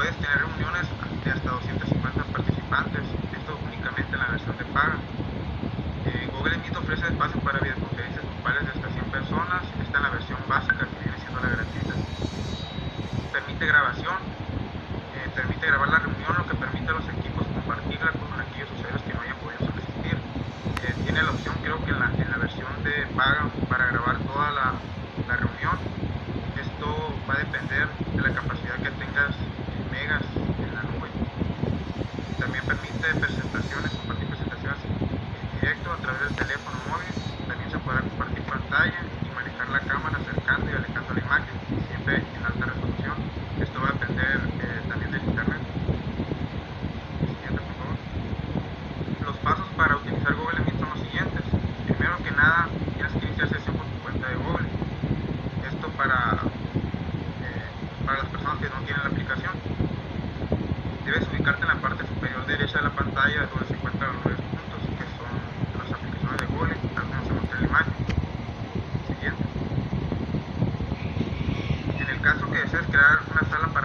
puedes tener reuniones de hasta 250 participantes, esto únicamente en la versión de paga. Eh, Google Meet ofrece espacio para videoconferencias grupales de hasta 100 personas, esta es la versión básica que viene siendo la gratuita. Permite grabación, eh, permite grabar la reunión, lo que permite a los equipos compartirla con aquellos usuarios que no hayan podido asistir. Eh, tiene la opción, creo que en la, en la versión de paga, para grabar toda la, la reunión. Esto va a depender de la capacidad que tengas en la nube. También permite presentaciones, compartir presentaciones en directo a través del teléfono móvil. También se podrá compartir pantalla y manejar la cámara acercando y alejando la imagen, siempre en alta resolución. Esto va a depender eh, también del internet. Siguiente, por favor. Los pasos para utilizar Google Meet son los siguientes. Primero que nada, tienes que iniciar sesión con tu cuenta de Google. Esto para, eh, para las personas que no tienen la aplicación. Ubicarte en la parte superior derecha de la pantalla donde se encuentran los nueve puntos que son las aplicaciones de Google, tal como se muestra en la imagen. Siguiente. En el caso que desees crear una sala para